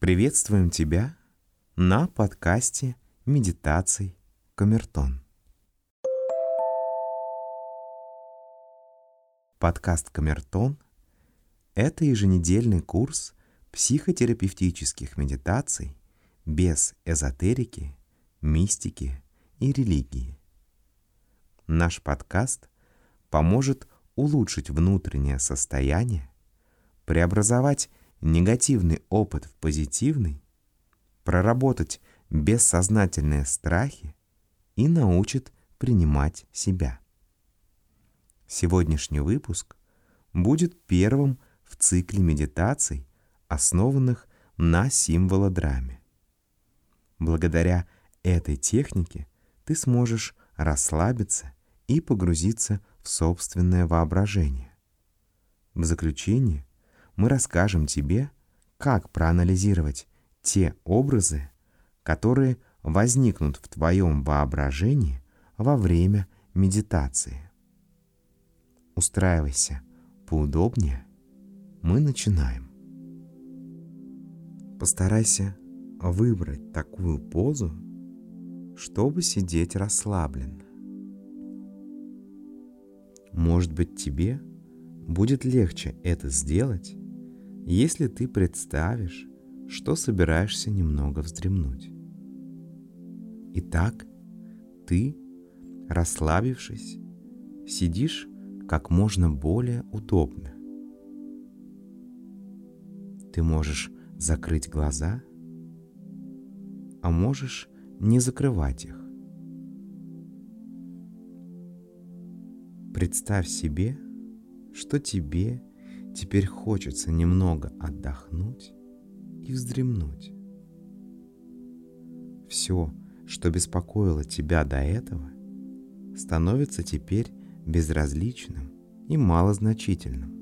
Приветствуем тебя на подкасте медитаций Камертон. Подкаст Камертон — это еженедельный курс психотерапевтических медитаций без эзотерики, мистики и религии. Наш подкаст поможет улучшить внутреннее состояние, преобразовать негативный опыт в позитивный, проработать бессознательные страхи и научит принимать себя. Сегодняшний выпуск будет первым в цикле медитаций, основанных на символодраме. Благодаря этой технике ты сможешь расслабиться и погрузиться в собственное воображение. В заключение мы расскажем тебе, как проанализировать те образы, которые возникнут в твоем воображении во время медитации. Устраивайся поудобнее. Мы начинаем. Постарайся выбрать такую позу, чтобы сидеть расслабленно. Может быть, тебе будет легче это сделать, если ты представишь, что собираешься немного вздремнуть. Итак, ты, расслабившись, сидишь как можно более удобно. Ты можешь закрыть глаза, а можешь не закрывать их. Представь себе, что тебе Теперь хочется немного отдохнуть и вздремнуть. Все, что беспокоило тебя до этого, становится теперь безразличным и малозначительным.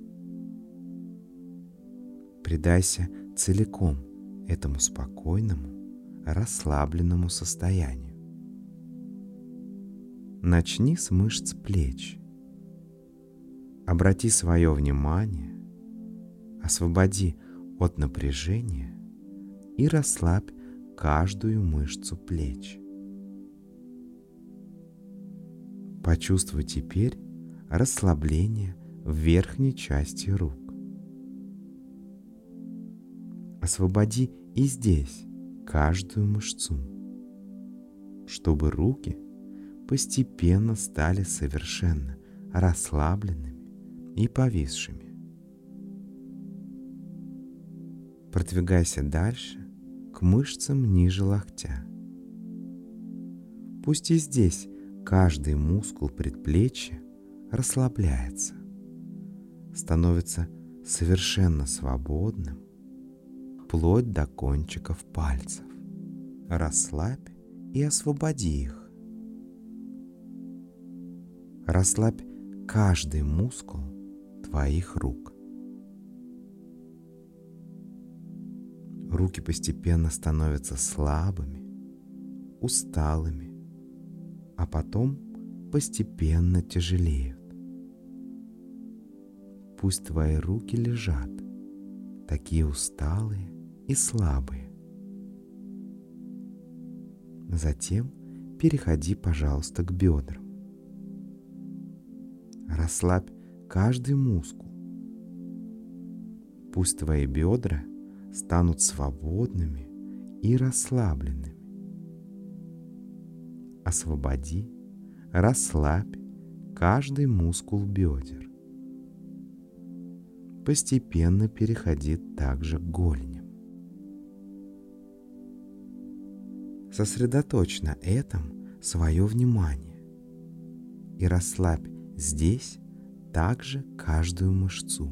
Предайся целиком этому спокойному, расслабленному состоянию. Начни с мышц плеч. Обрати свое внимание Освободи от напряжения и расслабь каждую мышцу плеч. Почувствуй теперь расслабление в верхней части рук. Освободи и здесь каждую мышцу, чтобы руки постепенно стали совершенно расслабленными и повисшими. Продвигайся дальше к мышцам ниже локтя. Пусть и здесь каждый мускул предплечья расслабляется, становится совершенно свободным, вплоть до кончиков пальцев. Расслабь и освободи их. Расслабь каждый мускул твоих рук. Руки постепенно становятся слабыми, усталыми, а потом постепенно тяжелеют. Пусть твои руки лежат, такие усталые и слабые. Затем переходи, пожалуйста, к бедрам. Расслабь каждый мускул. Пусть твои бедра – станут свободными и расслабленными. Освободи, расслабь каждый мускул бедер. Постепенно переходи также к голеням. Сосредоточь на этом свое внимание и расслабь здесь также каждую мышцу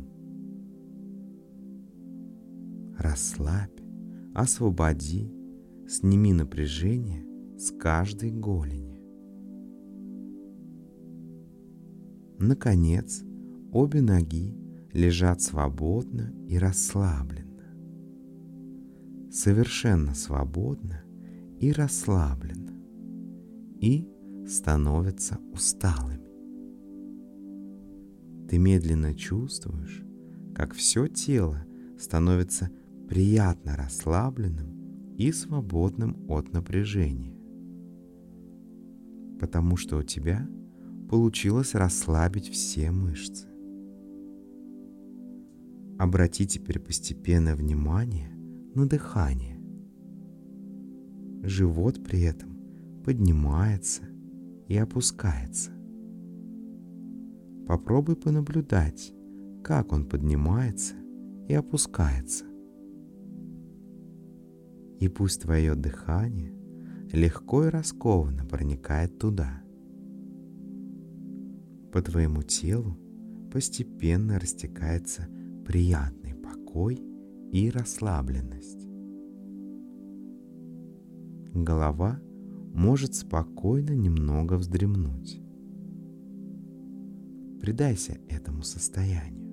расслабь, освободи, сними напряжение с каждой голени. Наконец, обе ноги лежат свободно и расслабленно. Совершенно свободно и расслабленно. И становятся усталыми. Ты медленно чувствуешь, как все тело становится приятно расслабленным и свободным от напряжения. Потому что у тебя получилось расслабить все мышцы. Обрати теперь постепенно внимание на дыхание. Живот при этом поднимается и опускается. Попробуй понаблюдать, как он поднимается и опускается. И пусть твое дыхание легко и раскованно проникает туда. По твоему телу постепенно растекается приятный покой и расслабленность. Голова может спокойно немного вздремнуть. Предайся этому состоянию.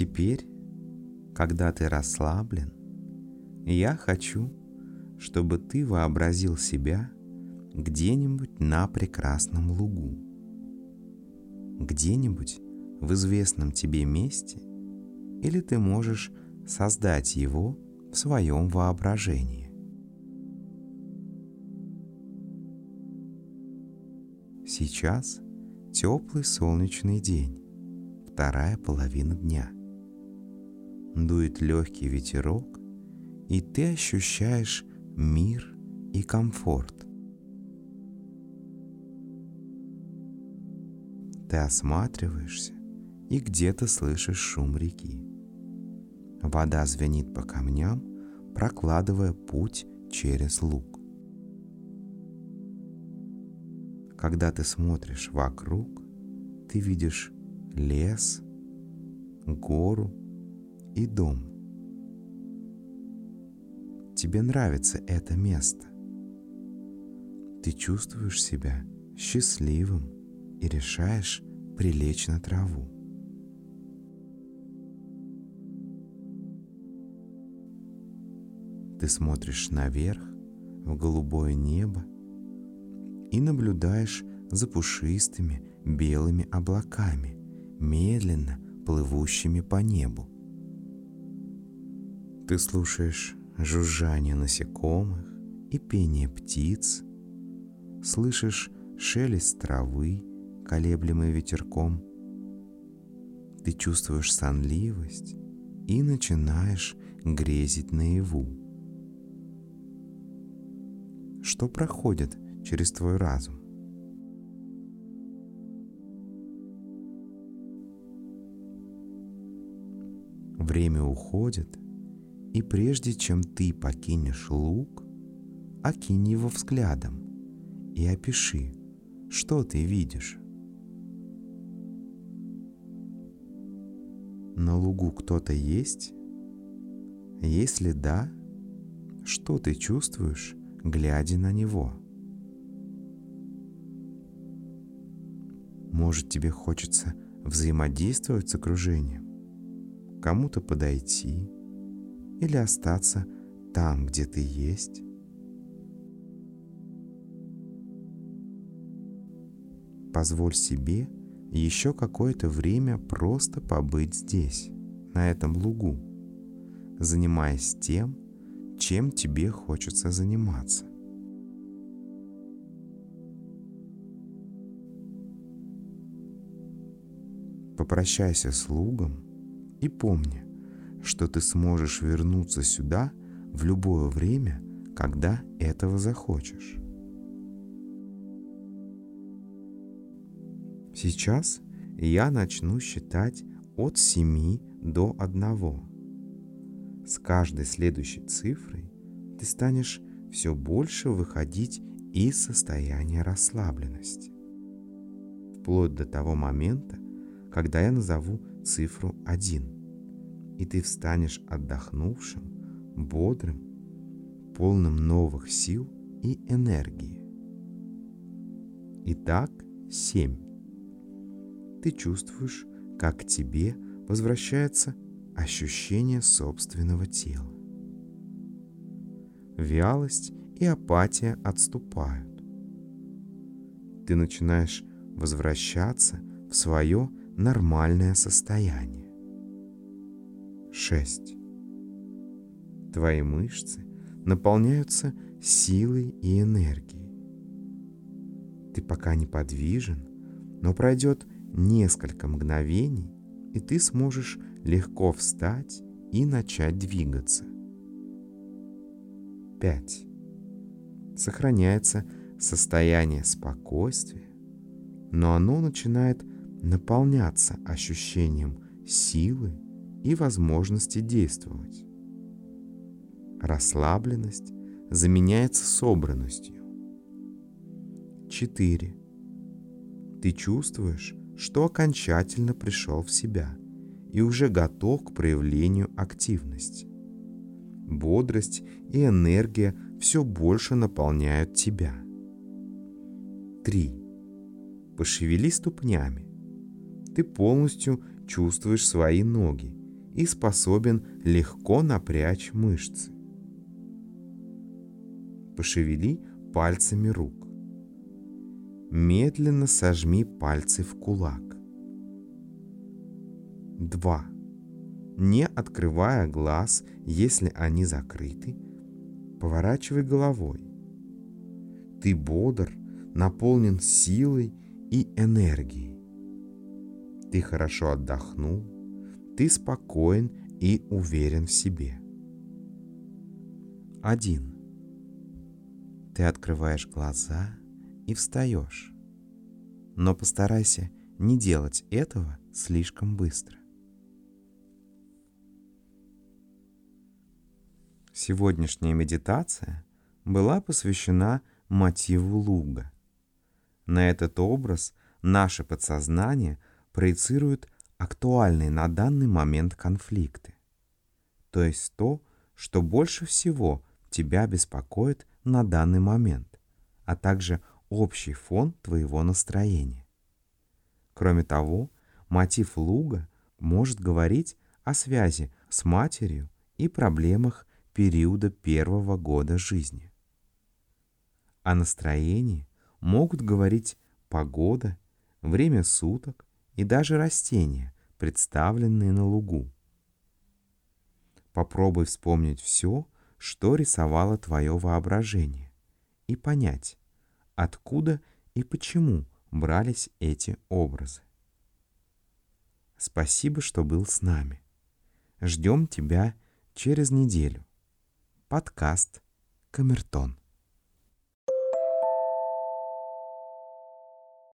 Теперь, когда ты расслаблен, я хочу, чтобы ты вообразил себя где-нибудь на прекрасном лугу, где-нибудь в известном тебе месте, или ты можешь создать его в своем воображении. Сейчас теплый солнечный день, вторая половина дня – дует легкий ветерок, и ты ощущаешь мир и комфорт. Ты осматриваешься и где-то слышишь шум реки. Вода звенит по камням, прокладывая путь через луг. Когда ты смотришь вокруг, ты видишь лес, гору и дом. Тебе нравится это место. Ты чувствуешь себя счастливым и решаешь прилечь на траву. Ты смотришь наверх, в голубое небо и наблюдаешь за пушистыми белыми облаками, медленно плывущими по небу. Ты слушаешь жужжание насекомых и пение птиц, слышишь шелест травы, колеблемый ветерком. Ты чувствуешь сонливость и начинаешь грезить наяву. Что проходит через твой разум? Время уходит, и прежде чем ты покинешь луг, окинь его взглядом и опиши, что ты видишь. На лугу кто-то есть? Если да, что ты чувствуешь, глядя на него? Может, тебе хочется взаимодействовать с окружением, кому-то подойти, или остаться там, где ты есть? Позволь себе еще какое-то время просто побыть здесь, на этом лугу, занимаясь тем, чем тебе хочется заниматься. Попрощайся с лугом и помни, что ты сможешь вернуться сюда в любое время, когда этого захочешь. Сейчас я начну считать от 7 до 1. С каждой следующей цифрой ты станешь все больше выходить из состояния расслабленности. Вплоть до того момента, когда я назову цифру 1 и ты встанешь отдохнувшим, бодрым, полным новых сил и энергии. Итак, семь. Ты чувствуешь, как к тебе возвращается ощущение собственного тела. Вялость и апатия отступают. ты начинаешь возвращаться в свое нормальное состояние. 6. Твои мышцы наполняются силой и энергией. Ты пока неподвижен, но пройдет несколько мгновений, и ты сможешь легко встать и начать двигаться. 5. Сохраняется состояние спокойствия, но оно начинает наполняться ощущением силы и возможности действовать. Расслабленность заменяется собранностью. 4. Ты чувствуешь, что окончательно пришел в себя и уже готов к проявлению активности. Бодрость и энергия все больше наполняют тебя. 3. Пошевели ступнями. Ты полностью чувствуешь свои ноги и способен легко напрячь мышцы. Пошевели пальцами рук. Медленно сожми пальцы в кулак. 2. Не открывая глаз, если они закрыты, поворачивай головой. Ты бодр, наполнен силой и энергией. Ты хорошо отдохнул, ты спокоен и уверен в себе. 1. Ты открываешь глаза и встаешь. Но постарайся не делать этого слишком быстро. Сегодняшняя медитация была посвящена мотиву луга. На этот образ наше подсознание проецирует актуальные на данный момент конфликты. То есть то, что больше всего тебя беспокоит на данный момент, а также общий фон твоего настроения. Кроме того, мотив луга может говорить о связи с матерью и проблемах периода первого года жизни. О настроении могут говорить погода, время суток и даже растения, представленные на лугу. Попробуй вспомнить все, что рисовало твое воображение, и понять, откуда и почему брались эти образы. Спасибо, что был с нами. Ждем тебя через неделю. Подкаст Камертон.